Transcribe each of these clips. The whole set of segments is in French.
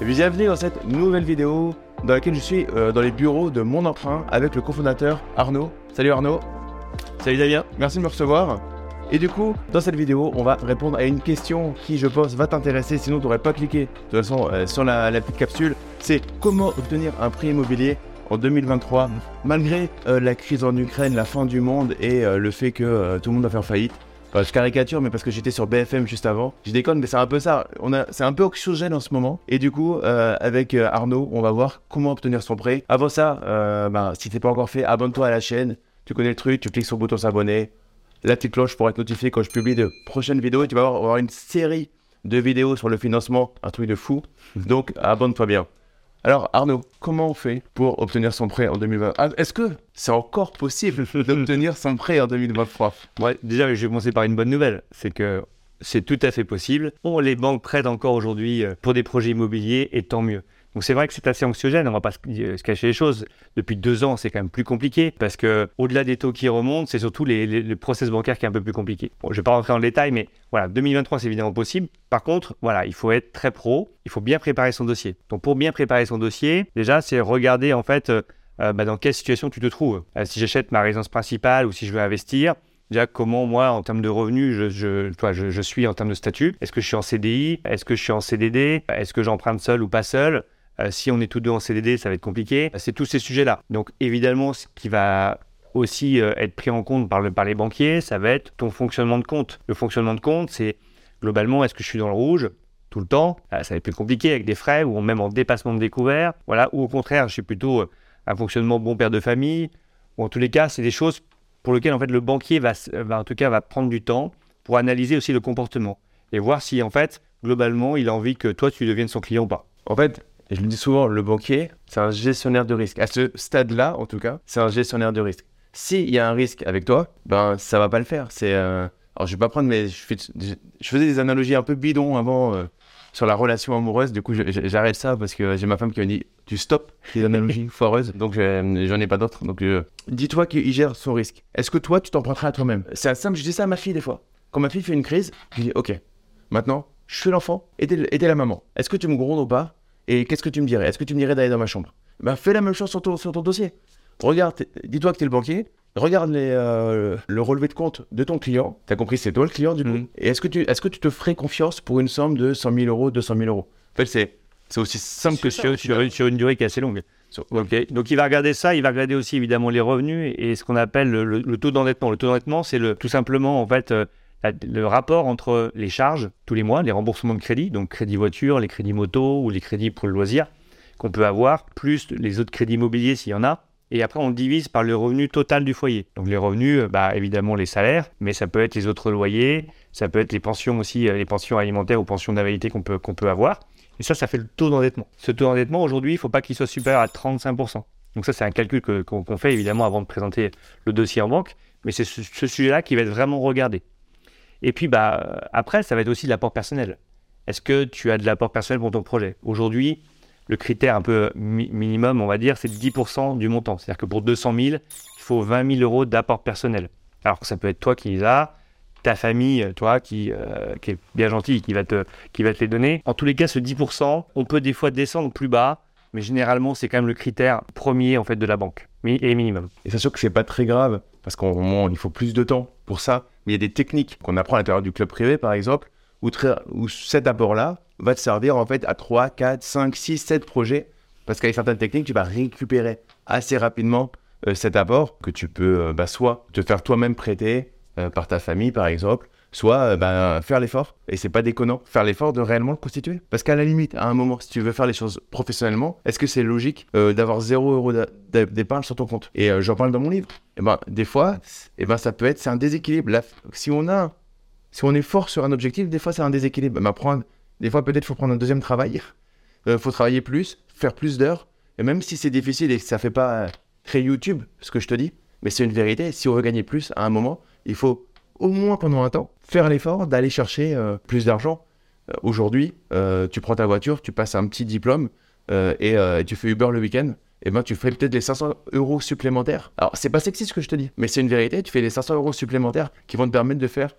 Bienvenue dans cette nouvelle vidéo dans laquelle je suis euh, dans les bureaux de mon emprunt avec le cofondateur Arnaud. Salut Arnaud. Salut Damien. Merci de me recevoir. Et du coup, dans cette vidéo, on va répondre à une question qui, je pense, va t'intéresser, sinon tu n'aurais pas cliqué de toute façon euh, sur la, la petite capsule. C'est comment obtenir un prix immobilier en 2023, malgré euh, la crise en Ukraine, la fin du monde et le fait que tout le monde va faire faillite. Je caricature, mais parce que j'étais sur BFM juste avant. Je déconne, mais c'est un peu ça. On a, c'est un peu oxygène en ce moment. Et du coup, euh, avec euh, Arnaud, on va voir comment obtenir son prêt. Avant ça, euh, bah, si t'es pas encore fait, abonne-toi à la chaîne. Tu connais le truc, tu cliques sur le bouton s'abonner, la petite cloche pour être notifié quand je publie de prochaines vidéos. Et tu vas avoir, avoir une série de vidéos sur le financement, un truc de fou. Donc, abonne-toi bien. Alors Arnaud, comment on fait pour obtenir son prêt en 2020 Ah, Est-ce que c'est encore possible d'obtenir son prêt en 2023 Ouais, déjà, je vais commencer par une bonne nouvelle. C'est que c'est tout à fait possible. Bon, les banques prêtent encore aujourd'hui euh, pour des projets immobiliers et tant mieux. Donc c'est vrai que c'est assez anxiogène, on va pas se, euh, se cacher les choses. Depuis deux ans, c'est quand même plus compliqué parce que au-delà des taux qui remontent, c'est surtout les, le process bancaire qui est un peu plus compliqué. Bon, je vais pas rentrer dans le détail, mais voilà, 2023 c'est évidemment possible. Par contre, voilà, il faut être très pro, il faut bien préparer son dossier. Donc pour bien préparer son dossier, déjà c'est regarder en fait euh, euh, bah, dans quelle situation tu te trouves. Si j'achète ma résidence principale ou si je veux investir, Déjà, comment moi, en termes de revenus, je, je, toi, je suis en termes de statut? Est-ce que je suis en CDI Est-ce que je suis en CDD Est-ce que j'emprunte seul ou pas seul? Euh, Si on est tous deux en CDD, ça va être compliqué. C'est tous ces sujets-là. Donc, évidemment, ce qui va aussi euh, être pris en compte par, le, par les banquiers, ça va être ton fonctionnement de compte. Le fonctionnement de compte, c'est globalement, est-ce que je suis dans le rouge tout le temps? Euh, Ça va être plus compliqué avec des frais ou même en dépassement de découvert. Voilà. Ou au contraire, je suis plutôt euh, un fonctionnement bon père de famille. Ou en tous les cas, c'est des choses pour lequel en fait le banquier va, va en tout cas va prendre du temps pour analyser aussi le comportement et voir si en fait globalement il a envie que toi tu deviennes son client ou pas. En fait, et je le dis souvent, le banquier, c'est un gestionnaire de risque. À ce stade-là, en tout cas, c'est un gestionnaire de risque. S'il y a un risque avec toi, ben ça va pas le faire. C'est euh, alors je vais pas prendre, mais je, fais- je- je faisais des analogies un peu bidons avant euh, sur la relation amoureuse. Du coup, j'arrête ça parce que j'ai ma femme qui m'a dit tu stop les analogies foireuses. Donc je- j'en ai pas d'autres. Donc euh, dis-toi qu'il gère son risque. Est-ce que toi tu t'emprunterais à toi-même? C'est simple. Je dis ça à ma fille des fois. Quand ma fille fait une crise, je dis ok, maintenant je suis l'enfant et t'es la maman. Est-ce que tu me grondes ou pas? Et qu'est-ce que tu me dirais? Est-ce que tu me dirais d'aller dans ma chambre? Ben fais la même chose sur ton, sur ton dossier. Regarde, dis-toi que tu es le banquier. Regarde les, euh, le relevé de compte de ton client. Tu as compris, c'est toi le client du coup. Mhm. Et est-ce que, tu, est-ce que tu te ferais confiance pour une somme de 100 000 euros, 200 000 euros? En fait, c'est, c'est aussi simple que ça. sur, sur une- sur une durée qui est assez longue. Donc il va regarder ça, il va regarder aussi évidemment les revenus et ce qu'on appelle le, le- le taux d'endettement. Le taux d'endettement, c'est le, tout simplement en fait euh, le rapport entre les charges tous les mois, les remboursements de crédit, donc crédit voiture, les crédits moto ou les crédits pour le loisir qu'on peut avoir, plus les autres crédits immobiliers s'il y en a. Et après, on divise par le revenu total du foyer. Donc les revenus, euh, bah, évidemment les salaires, mais ça peut être les autres loyers, ça peut être les pensions aussi, euh, les pensions alimentaires ou pensions d'invalidité qu'on peut, qu'on peut avoir. Et ça, ça fait le taux d'endettement. Ce taux d'endettement, aujourd'hui, il ne faut pas qu'il soit supérieur à 35%. Donc ça, c'est un calcul qu'on fait, évidemment, avant de présenter le dossier en banque. Mais c'est ce, ce sujet-là qui va être vraiment regardé. Et puis, bah, euh, après, ça va être aussi l'apport personnel. Est-ce que tu as de l'apport personnel pour ton projet? Aujourd'hui, le critère un peu mi- minimum, on va dire, c'est 10% du montant. C'est-à-dire que pour 200 000, il faut 20 000 euros d'apport personnel. Alors que ça peut être toi qui les as, ta famille, toi, qui, euh, est bien gentil, qui va, te, qui va te les donner. En tous les cas, ce 10%, on peut des fois descendre plus bas, mais généralement, c'est quand même le critère premier en fait de la banque et minimum. Et sûr que c'est pas très grave, parce qu'il faut plus de temps pour ça. Mais il y a des techniques qu'on apprend à l'intérieur du club privé, par exemple, où, où cet apport-là va te servir en fait à 3, 4, 5, 6, 7 projets. Parce qu'avec certaines techniques, tu vas récupérer assez rapidement euh, cet apport que tu peux euh, bah, soit te faire toi-même prêter euh, par ta famille, par exemple, soit euh, bah, faire l'effort. Et c'est pas déconnant, faire l'effort de réellement le constituer. Parce qu'à la limite, à un moment, si tu veux faire les choses professionnellement, est-ce que c'est logique euh, d'avoir 0 euros d'a- d'a- d'épargne sur ton compte? Et euh, j'en parle dans mon livre. Et ben, des fois, et ben, ça peut être, c'est un déséquilibre. Si on a, si on est fort sur un objectif, des fois, c'est un déséquilibre. Ben, prendre- des fois, peut-être, faut prendre un deuxième travail. Il faut travailler plus, faire plus d'heures. Et même si c'est difficile et que ça fait pas euh, créer YouTube, ce que je te dis, mais c'est une vérité. Si on veut gagner plus à un moment, il faut au moins pendant un temps faire l'effort d'aller chercher euh, plus d'argent. Euh, Aujourd'hui, euh, tu prends ta voiture, tu passes un petit diplôme et tu fais Uber le week-end. Et ben, tu ferais peut-être les 500 euros supplémentaires. Alors, c'est pas sexy ce que je te dis, mais c'est une vérité. Tu fais les 500 euros supplémentaires qui vont te permettre de faire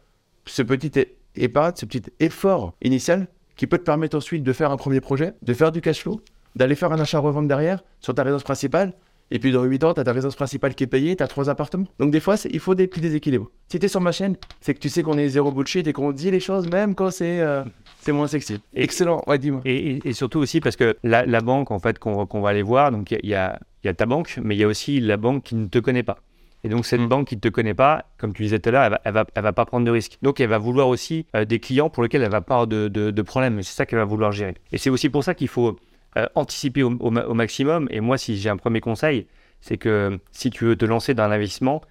ce petit épargne, ce petit effort initial qui peut te permettre ensuite de faire un premier projet, de faire du cash flow, d'aller faire un achat-revente derrière sur ta résidence principale. Et puis dans 8 ans, tu as ta résidence principale qui est payée, tu as trois appartements. Donc des fois, il faut des petits déséquilibres. Si tu es sur ma chaîne, c'est que tu sais qu'on est zéro bullshit et qu'on dit les choses même quand c'est euh, c'est moins sexy. Et- Excellent, ouais, dis-moi. Et, surtout aussi parce que la, la banque, en fait, qu'on va aller voir, donc il y a- il y, a, il y a ta banque, mais il y a aussi la banque qui ne te connaît pas. Et donc, cette Mm. banque qui ne te connaît pas, comme tu disais tout à l'heure, elle va, elle, va, elle va pas prendre de risques. Donc, elle va vouloir aussi euh, des clients pour lesquels elle va pas avoir de, de, de problème. C'est ça qu'elle va vouloir gérer. Et c'est aussi pour ça qu'il faut euh, anticiper au, au ma- au maximum. Et moi, si j'ai un premier conseil, c'est que si tu veux te lancer dans un investissement,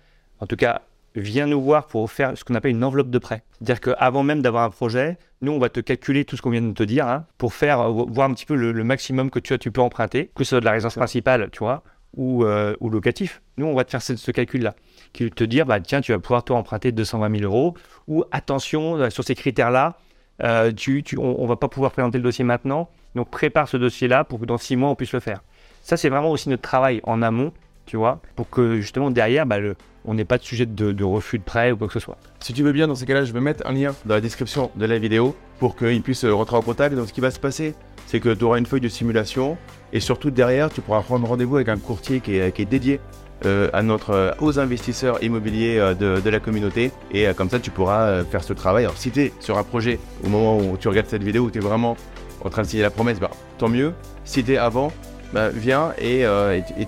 en tout cas, viens nous voir pour faire ce qu'on appelle une enveloppe de prêt. C'est-à-dire qu'avant même d'avoir un projet, nous, on va te calculer tout ce qu'on vient de te dire hein, pour faire euh, voir un petit peu le, maximum que tu, as, tu peux emprunter, que ce soit de la résidence principale, tu vois, ou, euh, ou locatif. Nous, on va te faire ce, ce calcul-là, qui te dire, bah, tiens, tu vas pouvoir toi emprunter 220 000 euros, ou attention, euh, sur ces critères-là, euh, on, on va pas pouvoir présenter le dossier maintenant, donc prépare ce dossier-là pour que dans six mois, on puisse le faire. Ça, c'est vraiment aussi notre travail en amont, tu vois, pour que justement derrière, bah, on n'ait pas de sujet de, refus de prêt ou quoi que ce soit. Si tu veux bien, dans ces cas-là, je vais mettre un lien dans la description de la vidéo pour qu'ils puissent euh, rentrer en contact. Donc, ce qui va se passer, c'est que tu auras une feuille de simulation et surtout derrière, tu pourras prendre rendez-vous avec un courtier qui est dédié euh, euh, aux investisseurs immobiliers euh, de, la communauté. Et comme ça, tu pourras faire ce travail. Alors, si tu es sur un projet au moment où tu regardes cette vidéo, où tu es vraiment en train de signer la promesse, bah, tant mieux. Si tu es avant, bah, viens et,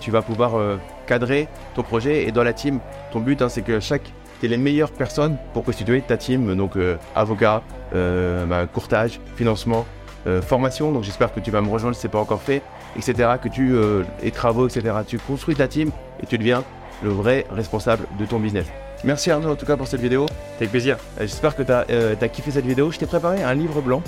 tu- vas pouvoir cadrer ton projet. Et dans la team, ton but, hein, c'est que chaque tu les meilleures personnes pour constituer ta team, donc avocat, bah, courtage, financement, formation. Donc j'espère que tu vas me rejoindre si ce n'est pas encore fait, etc. Que tu euh, et travaux, etc. Tu construis ta team et tu deviens le vrai responsable de ton business. Merci Arnaud en tout cas pour cette vidéo. Avec plaisir. Euh, J'espère que tu as, kiffé cette vidéo. Je t'ai préparé un livre blanc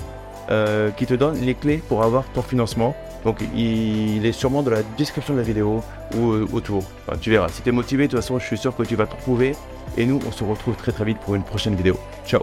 euh, qui te donne les clés pour avoir ton financement. Donc il est sûrement dans la description de la vidéo ou euh, autour. Enfin, tu verras. Si tu es motivé, de toute façon, je suis sûr que tu vas te trouver. Et nous, on se retrouve très très vite pour une prochaine vidéo. Ciao